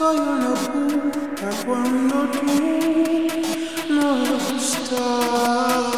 Puta cuando tú no estás.